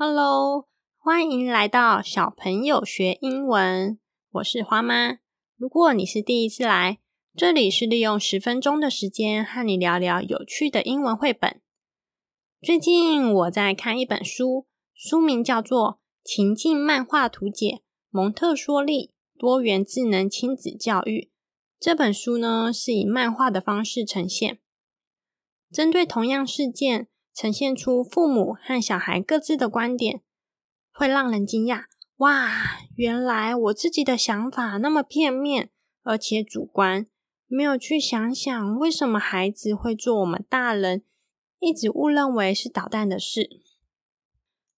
Hello，欢迎来到小朋友学英文。我是花妈。如果你是第一次来，这里是利用十分钟的时间和你聊聊有趣的英文绘本。最近我在看一本书，书名叫做《情境漫画图解：蒙特梭利多元智能亲子教育》。这本书呢是以漫画的方式呈现，针对同样事件。呈现出父母和小孩各自的观点，会让人惊讶。哇，原来我自己的想法那么片面，而且主观，没有去想想为什么孩子会做我们大人一直误认为是捣蛋的事。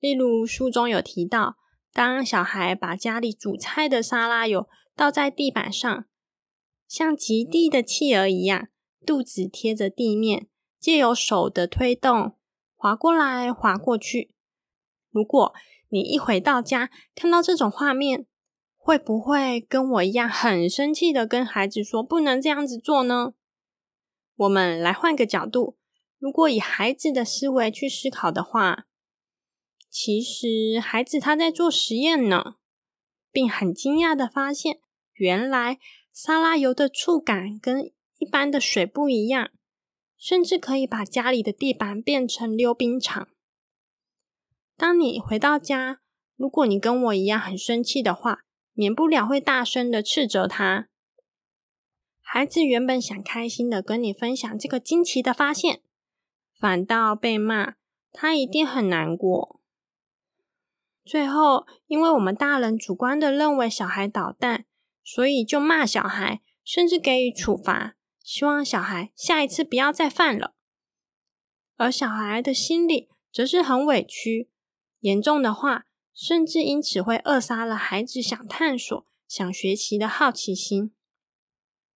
例如，书中有提到，当小孩把家里煮菜的沙拉油倒在地板上，像极地的企鹅一样，肚子贴着地面，借由手的推动。滑过来，滑过去。如果你一回到家看到这种画面，会不会跟我一样很生气的跟孩子说不能这样子做呢？我们来换个角度，如果以孩子的思维去思考的话，其实孩子他在做实验呢，并很惊讶的发现，原来沙拉油的触感跟一般的水不一样。甚至可以把家里的地板变成溜冰场。当你回到家，如果你跟我一样很生气的话，免不了会大声的斥责他。孩子原本想开心的跟你分享这个惊奇的发现，反倒被骂，他一定很难过。最后，因为我们大人主观的认为小孩捣蛋，所以就骂小孩，甚至给予处罚。希望小孩下一次不要再犯了，而小孩的心里则是很委屈，严重的话，甚至因此会扼杀了孩子想探索、想学习的好奇心。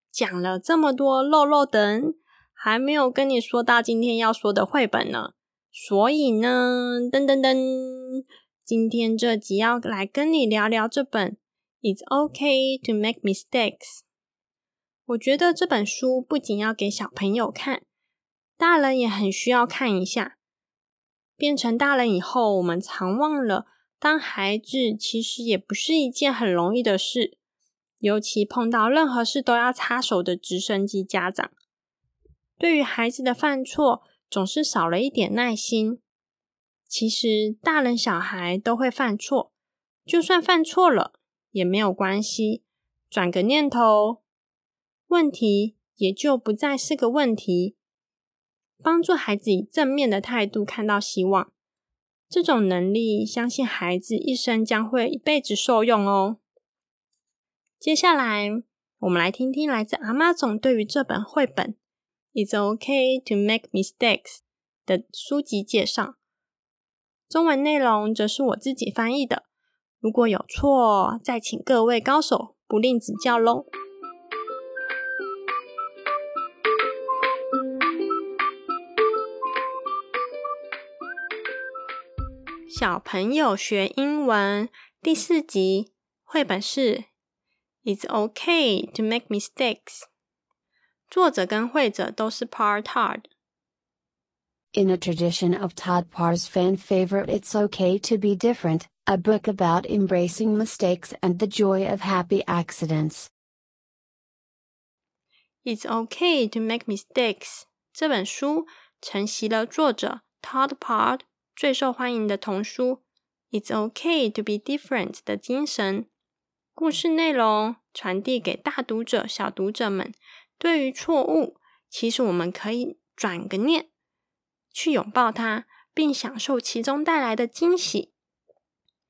讲了这么多漏漏等，还没有跟你说到今天要说的绘本呢。所以呢，噔噔噔，今天这集要来跟你聊聊这本《It's OK to Make Mistakes》。我觉得这本书不仅要给小朋友看，大人也很需要看一下。变成大人以后，我们常忘了当孩子其实也不是一件很容易的事，尤其碰到任何事都要插手的直升机家长，对于孩子的犯错总是少了一点耐心。其实大人小孩都会犯错，就算犯错了也没有关系，转个念头。问题也就不再是个问题。帮助孩子以正面的态度看到希望，这种能力，相信孩子一生将会一辈子受用哦。接下来，我们来听听来自阿妈总对于这本绘本《It's OK to Make Mistakes》的书籍介绍。中文内容则是我自己翻译的，如果有错，再请各位高手不吝指教喽。小朋友学英文第四集绘本是《It's OK to Make Mistakes》，作者跟绘者都是 Par Todd。In a tradition of Todd Parr's fan favorite It's Okay to Be Different, a book about embracing mistakes and the joy of happy accidents. It's Okay to Make Mistakes 这本书承袭了作者 Todd Parr 最受欢迎的童书《It's OK to Be Different》的精神，故事内容传递给大读者、小读者们。对于错误，其实我们可以转个念，去拥抱它，并享受其中带来的惊喜。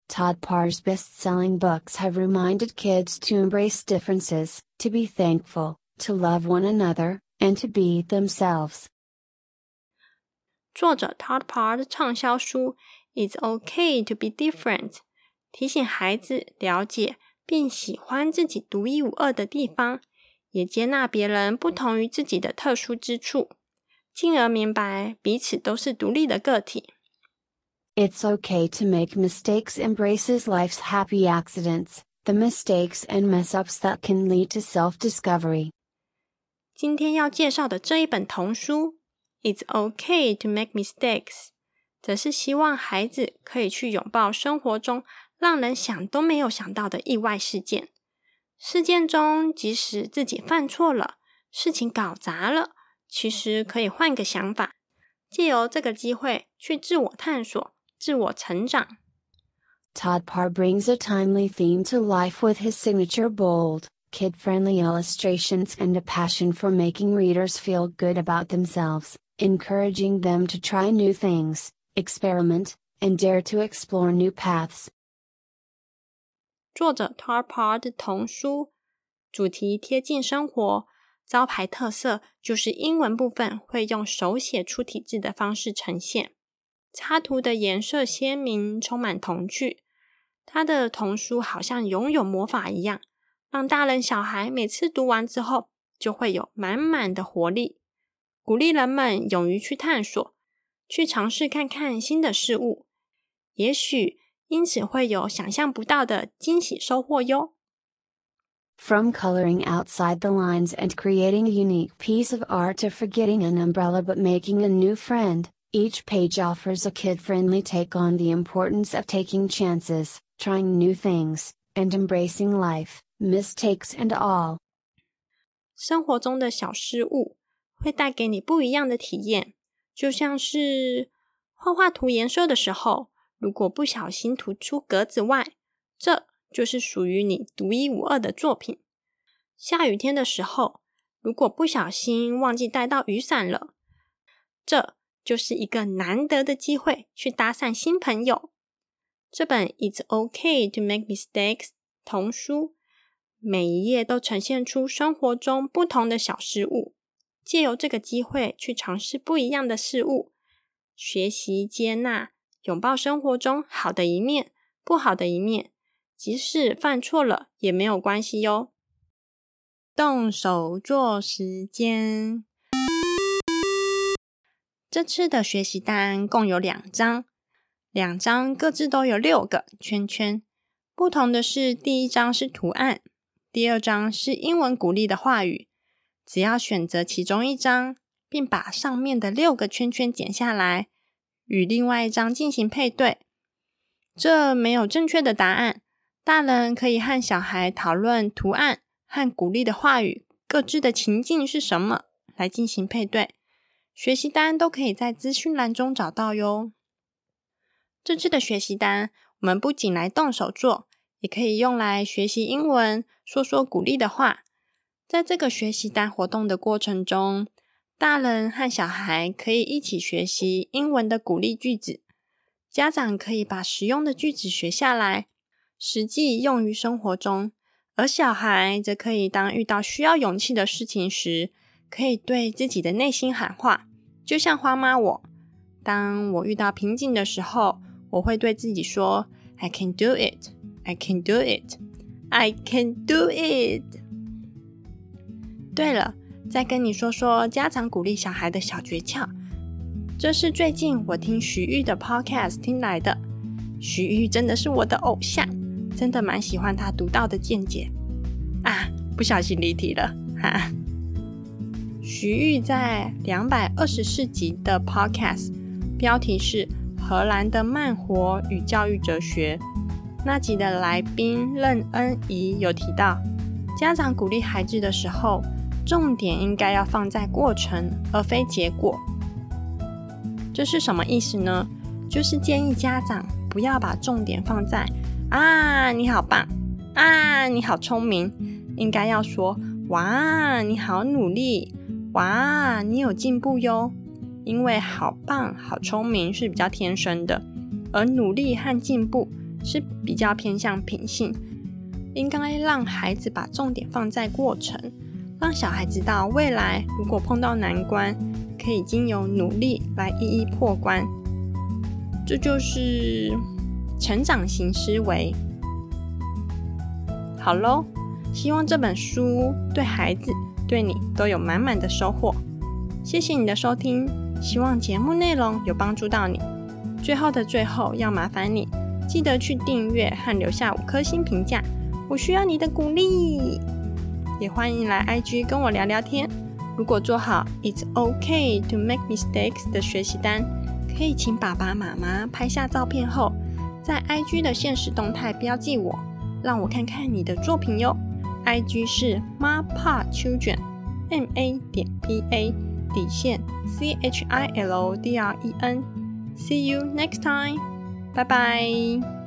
Todd Parr's best-selling books have reminded kids to embrace differences, to be thankful, to love one another, and to be themselves. 作者 Todd Parr 的畅销书《It's OK to Be Different》提醒孩子了解并喜欢自己独一无二的地方，也接纳别人不同于自己的特殊之处，进而明白彼此都是独立的个体。It's okay to make mistakes embraces life's happy accidents, the mistakes and mess ups that can lead to self discovery. 今天要介绍的这一本童书。It's okay to make mistakes。 则是希望孩子可以去拥抱生活中让人想都没有想到的意外事件。事件中，即使自己犯错了，事情搞砸了，其实可以换个想法，借由这个机会去自我探索、自我成长。Todd Parr brings a timely theme to life with his signature bold, kid friendly illustrations and a passion for making readers feel good about themselves, Encouraging them to try new things, experiment, and dare to explore new paths. 作者 Todd Parr 的童书主题贴近生活，招牌特色就是英文部分会用手写出体字的方式呈现。插图的颜色鲜明，充满童趣。他的童书好像拥有魔法一样，让大人小孩每次读完之后就会有满满的活力，鼓励人们勇于去探索，去尝试看看新的事物，也许因此会有想象不到的惊喜收获哟。From coloring outside the lines and creating a unique piece of art to forgetting an umbrella but making a new friend. Each page offers a kid friendly take on the importance of taking chances, trying new things, and embracing life, mistakes and all. 生活中的小失误会带给你不一样的体验，就像是画画涂颜色的时候，如果不小心涂出格子外，这就是属于你独一无二的作品。下雨天的时候，如果不小心忘记带到雨伞了，这就是一个难得的机会去搭讪新朋友。这本《It's OK to Make Mistakes》童书，每一页都呈现出生活中不同的小事物，借由这个机会去尝试不一样的事物，学习接纳、拥抱生活中好的一面、不好的一面，即使犯错了也没有关系哟。动手做时间。这次的学习单共有两张，两张各自都有六个圈圈。不同的是，第一张是图案，第二张是英文鼓励的话语。只要选择其中一张，并把上面的六个圈圈剪下来，与另外一张进行配对。这没有正确的答案，大人可以和小孩讨论图案和鼓励的话语各自的情境是什么，来进行配对。学习单都可以在资讯栏中找到哟。这次的学习单，我们不仅来动手做，也可以用来学习英文，说说鼓励的话。在这个学习单活动的过程中，大人和小孩可以一起学习英文的鼓励句子，家长可以把实用的句子学下来，实际用于生活中，而小孩则可以当遇到需要勇气的事情时。可以对自己的内心喊话，就像花妈我，当我遇到瓶颈的时候，我会对自己说：“I can do it, I can do it, I can do it。”对了，再跟你说说家长鼓励小孩的小诀窍。这是最近我听徐玉的 podcast 听来的。徐玉真的是我的偶像，真的蛮喜欢他独到的见解啊！不小心离题了，哈。徐玉在两百二十四集的 Podcast，标题是《荷兰的慢活与教育哲学》。那集的来宾任恩怡有提到，家长鼓励孩子的时候，重点应该要放在过程，而非结果。这是什么意思呢？就是建议家长不要把重点放在“啊，你好棒”，“啊，你好聪明”，应该要说“哇，你好努力”。哇，你有进步哟！因为好棒、好聪明是比较天生的，而努力和进步是比较偏向品性。应该让孩子把重点放在过程，让小孩知道未来如果碰到难关，可以经由努力来一一破关。这就是成长型思维。好喽，希望这本书对孩子。对你都有满满的收获，谢谢你的收听，希望节目内容有帮助到你。最后的最后，要麻烦你记得去订阅和留下五颗星评价，我需要你的鼓励。也欢迎来 IG 跟我聊聊天。如果做好 It's OK to make mistakes 的学习单，可以请爸爸妈妈拍下照片后，在 IG 的现实动态标记我，让我看看你的作品哟。IG 是 Ma Pa Children，M A 点 P A 底线 C H I L D R E N。See you next time，拜拜。